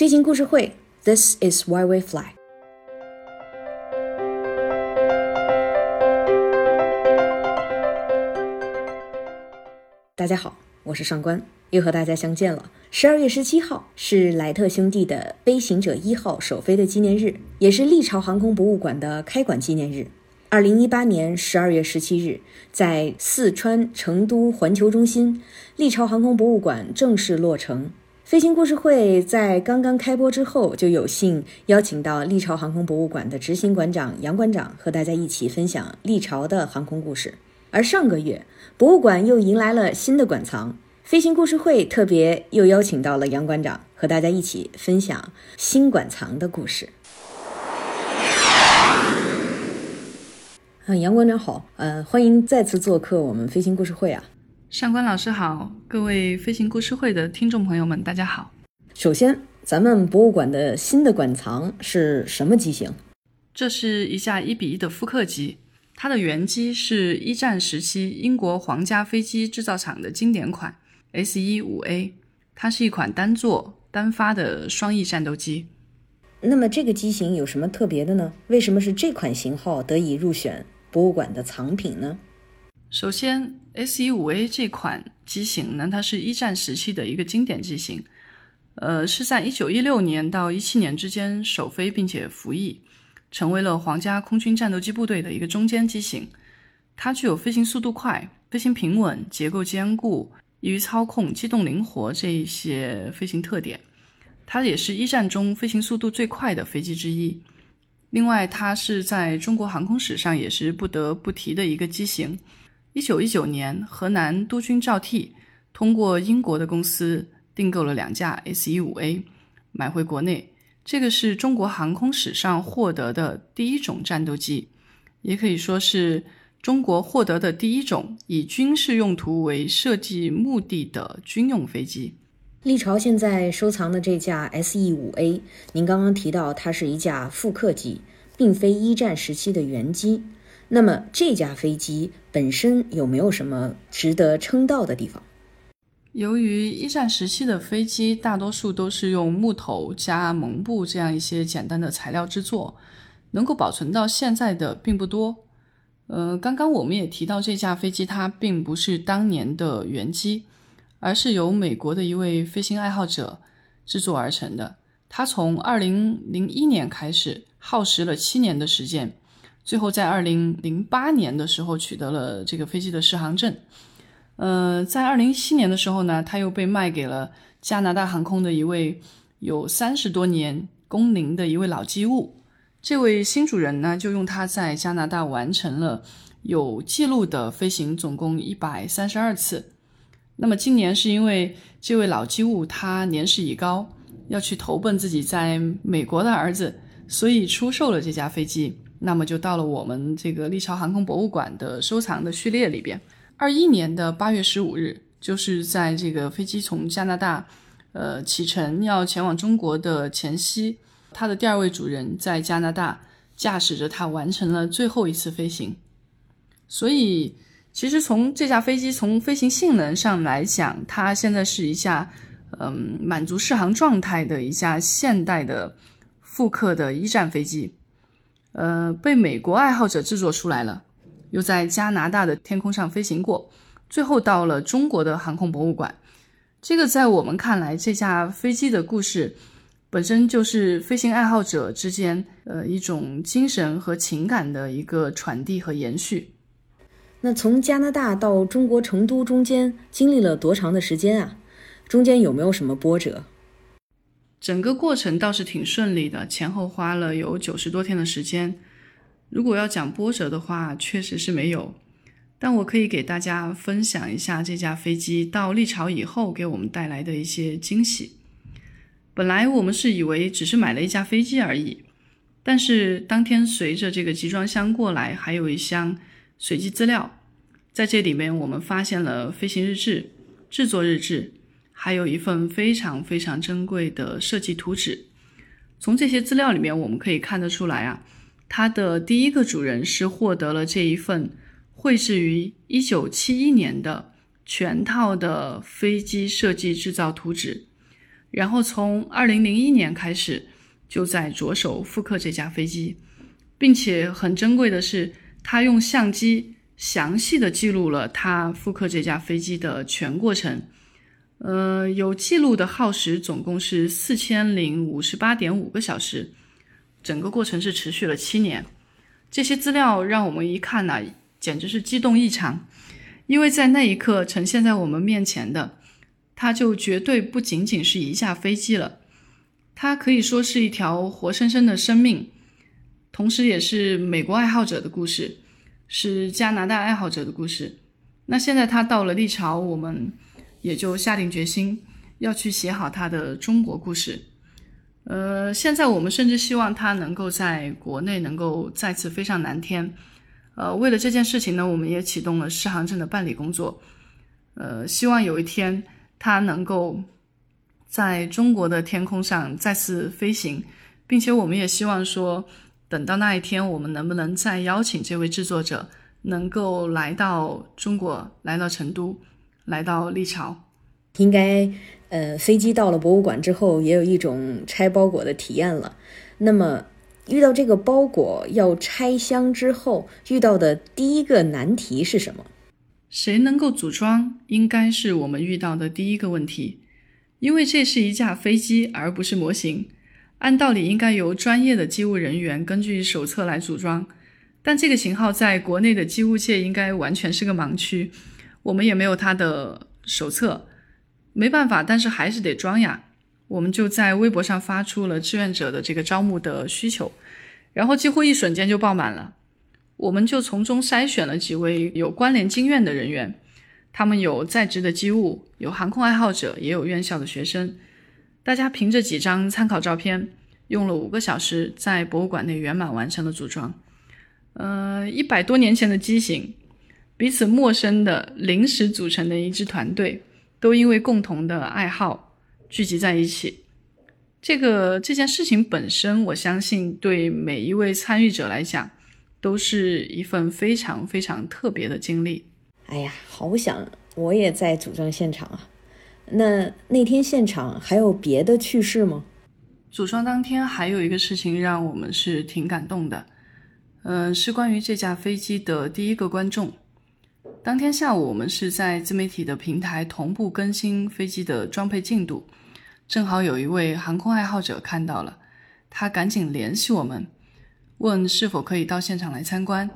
飞行故事会，This is why we fly。大家好，我是上官，又和大家相见了。十二月十七号是莱特兄弟的飞行者一号首飞的纪念日，也是历朝航空博物馆的开馆纪念日。二零一八年十二月十七日，在四川成都环球中心，历朝航空博物馆正式落成。飞行故事会在刚刚开播之后，就有幸邀请到历朝航空博物馆的执行馆长杨馆长和大家一起分享历朝的航空故事。而上个月，博物馆又迎来了新的馆藏，飞行故事会特别又邀请到了杨馆长和大家一起分享新馆藏的故事。啊，杨馆长好，呃，欢迎再次做客我们飞行故事会啊。上官老师好，各位飞行故事会的听众朋友们，大家好。首先，咱们博物馆的新的馆藏是什么机型？这是一架一比一的复刻机。它的原机是一战时期英国皇家飞机制造厂的经典款 S 一五 A，它是一款单座单发的双翼战斗机。那么这个机型有什么特别的呢？为什么是这款型号得以入选博物馆的藏品呢？首先，S-15A 这款机型呢，它是一战时期的一个经典机型，呃，是在一九一六年到一七年之间首飞并且服役。成为了皇家空军战斗机部队的一个中间机型，它具有飞行速度快、飞行平稳、结构坚固、易于操控、机动灵活这一些飞行特点。它也是一战中飞行速度最快的飞机之一。另外，它是在中国航空史上也是不得不提的一个机型。一九一九年，河南督军赵倜通过英国的公司订购了两架 S 一五 A，买回国内。这个是中国航空史上获得的第一种战斗机，也可以说是中国获得的第一种以军事用途为设计目的的军用飞机。历朝现在收藏的这架 S-E-5A，您刚刚提到它是一架复刻机，并非一战时期的原机。那么这架飞机本身有没有什么值得称道的地方？由于一战时期的飞机大多数都是用木头加蒙布这样一些简单的材料制作，能够保存到现在的并不多。呃，刚刚我们也提到这架飞机，它并不是当年的原机，而是由美国的一位飞行爱好者制作而成的。他从2001年开始，耗时了七年的时间，最后在2008年的时候取得了这个飞机的适航证。呃，在二零一七年的时候呢，他又被卖给了加拿大航空的一位有三十多年工龄的一位老机务。这位新主人呢，就用它在加拿大完成了有记录的飞行，总共一百三十二次。那么今年是因为这位老机务他年事已高，要去投奔自己在美国的儿子，所以出售了这架飞机。那么就到了我们这个历朝航空博物馆的收藏的序列里边。二一年的八月十五日，就是在这个飞机从加拿大，呃启程要前往中国的前夕，它的第二位主人在加拿大驾驶着它完成了最后一次飞行。所以，其实从这架飞机从飞行性能上来讲，它现在是一架嗯满足适航状态的一架现代的复刻的一战飞机，呃，被美国爱好者制作出来了。又在加拿大的天空上飞行过，最后到了中国的航空博物馆。这个在我们看来，这架飞机的故事本身就是飞行爱好者之间呃一种精神和情感的一个传递和延续。那从加拿大到中国成都中间经历了多长的时间啊？中间有没有什么波折？整个过程倒是挺顺利的，前后花了有九十多天的时间。如果要讲波折的话，确实是没有，但我可以给大家分享一下这架飞机到历朝以后给我们带来的一些惊喜。本来我们是以为只是买了一架飞机而已，但是当天随着这个集装箱过来，还有一箱随机资料，在这里面我们发现了飞行日志、制作日志，还有一份非常非常珍贵的设计图纸。从这些资料里面，我们可以看得出来啊。它的第一个主人是获得了这一份绘制于一九七一年的全套的飞机设计制造图纸。然后从二零零一年开始就在着手复刻这架飞机，并且很珍贵的是，他用相机详细的记录了他复刻这架飞机的全过程。呃，有记录的耗时总共是四千零五十八点五个小时，整个过程是持续了七年。这些资料让我们一看呢，简直是激动异常，因为在那一刻呈现在我们面前的，它就绝对不仅仅是一架飞机了，它可以说是一条活生生的生命，同时也是美国爱好者的故事，是加拿大爱好者的故事。那现在它到了历朝，我们。也就下定决心要去写好他的中国故事。呃，现在我们甚至希望他能够在国内能够再次飞上蓝天。呃，为了这件事情呢，我们也启动了适航证的办理工作。呃，希望有一天他能够在中国的天空上再次飞行，并且我们也希望说，等到那一天，我们能不能再邀请这位制作者能够来到中国，来到成都。来到历朝，应该呃，飞机到了博物馆之后，也有一种拆包裹的体验了。那么，遇到这个包裹要拆箱之后，遇到的第一个难题是什么？谁能够组装，应该是我们遇到的第一个问题。因为这是一架飞机，而不是模型，按道理应该由专业的机务人员根据手册来组装。但这个型号在国内的机务界应该完全是个盲区。我们也没有他的手册，没办法，但是还是得装呀。我们就在微博上发出了志愿者的这个招募的需求，然后几乎一瞬间就爆满了。我们就从中筛选了几位有关联经验的人员，他们有在职的机务，有航空爱好者，也有院校的学生。大家凭着几张参考照片，用了五个小时，在博物馆内圆满完成了组装。呃，一百多年前的机型。彼此陌生的临时组成的一支团队，都因为共同的爱好聚集在一起。这个这件事情本身，我相信对每一位参与者来讲，都是一份非常非常特别的经历。哎呀，好想我也在组装现场啊！那那天现场还有别的趣事吗？组装当天还有一个事情让我们是挺感动的，嗯，是关于这架飞机的第一个观众。当天下午，我们是在自媒体的平台同步更新飞机的装配进度，正好有一位航空爱好者看到了，他赶紧联系我们，问是否可以到现场来参观。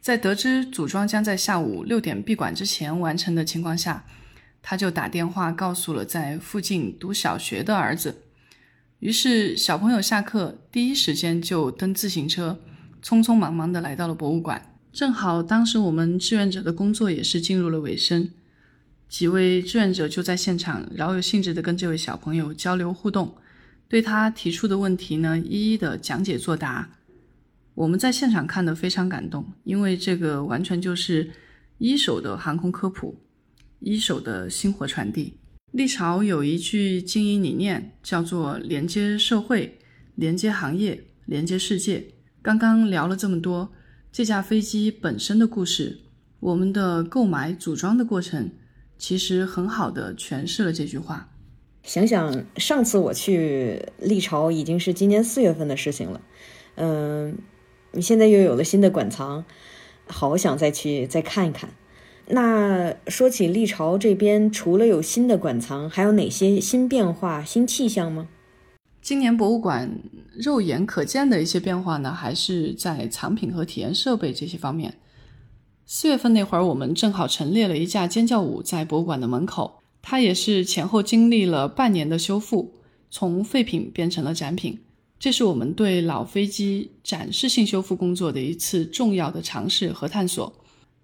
在得知组装将在下午六点闭馆之前完成的情况下，他就打电话告诉了在附近读小学的儿子。于是小朋友下课第一时间就蹬自行车，匆匆忙忙地来到了博物馆。正好当时我们志愿者的工作也是进入了尾声，几位志愿者就在现场饶有兴致地跟这位小朋友交流互动，对他提出的问题呢一一的讲解作答。我们在现场看得非常感动，因为这个完全就是一手的航空科普，一手的薪火传递。历朝有一句经营理念叫做连接社会、连接行业、连接世界。刚刚聊了这么多。这架飞机本身的故事，我们的购买组装的过程，其实很好的诠释了这句话。想想上次我去历朝已经是今年四月份的事情了，嗯，你现在又有了新的馆藏，好想再去再看一看。那说起历朝这边，除了有新的馆藏，还有哪些新变化、新气象吗？今年博物馆肉眼可见的一些变化呢，还是在藏品和体验设备这些方面。四月份那会儿，我们正好陈列了一架尖叫舞在博物馆的门口，它也是前后经历了半年的修复，从废品变成了展品。这是我们对老飞机展示性修复工作的一次重要的尝试和探索。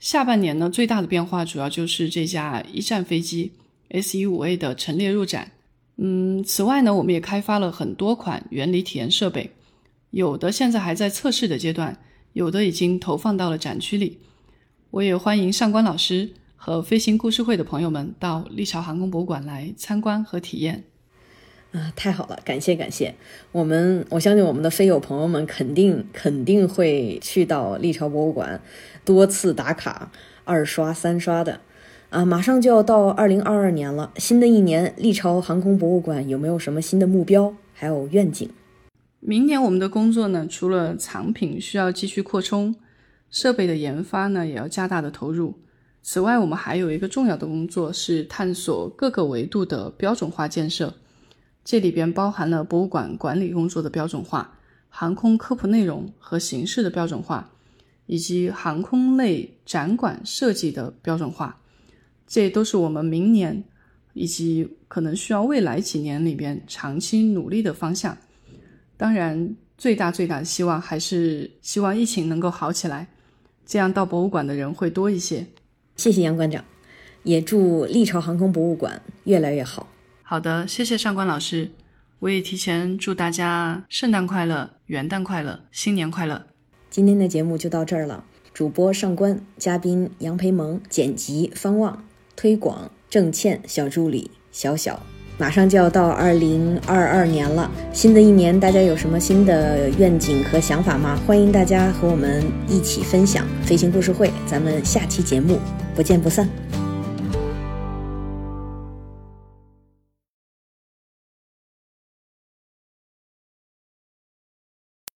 下半年呢，最大的变化主要就是这架一战飞机 S 一五 A 的陈列入展。嗯，此外呢，我们也开发了很多款原理体验设备，有的现在还在测试的阶段，有的已经投放到了展区里。我也欢迎上官老师和飞行故事会的朋友们到历朝航空博物馆来参观和体验。啊，太好了，感谢感谢！我们我相信我们的飞友朋友们肯定肯定会去到历朝博物馆，多次打卡、二刷、三刷的。啊，马上就要到二零二二年了，新的一年，历朝航空博物馆有没有什么新的目标，还有愿景？明年我们的工作呢，除了藏品需要继续扩充，设备的研发呢也要加大的投入。此外，我们还有一个重要的工作是探索各个维度的标准化建设，这里边包含了博物馆管理工作的标准化、航空科普内容和形式的标准化，以及航空类展馆设计的标准化。这都是我们明年以及可能需要未来几年里边长期努力的方向。当然，最大最大的希望还是希望疫情能够好起来，这样到博物馆的人会多一些。谢谢杨馆长，也祝历朝航空博物馆越来越好。好的，谢谢上官老师，我也提前祝大家圣诞快乐、元旦快乐、新年快乐。今天的节目就到这儿了，主播上官，嘉宾杨培萌，剪辑方望，推广郑倩，小助理小小。马上就要到二零二二年了，新的一年大家有什么新的愿景和想法吗？欢迎大家和我们一起分享飞行故事会，咱们下期节目不见不散。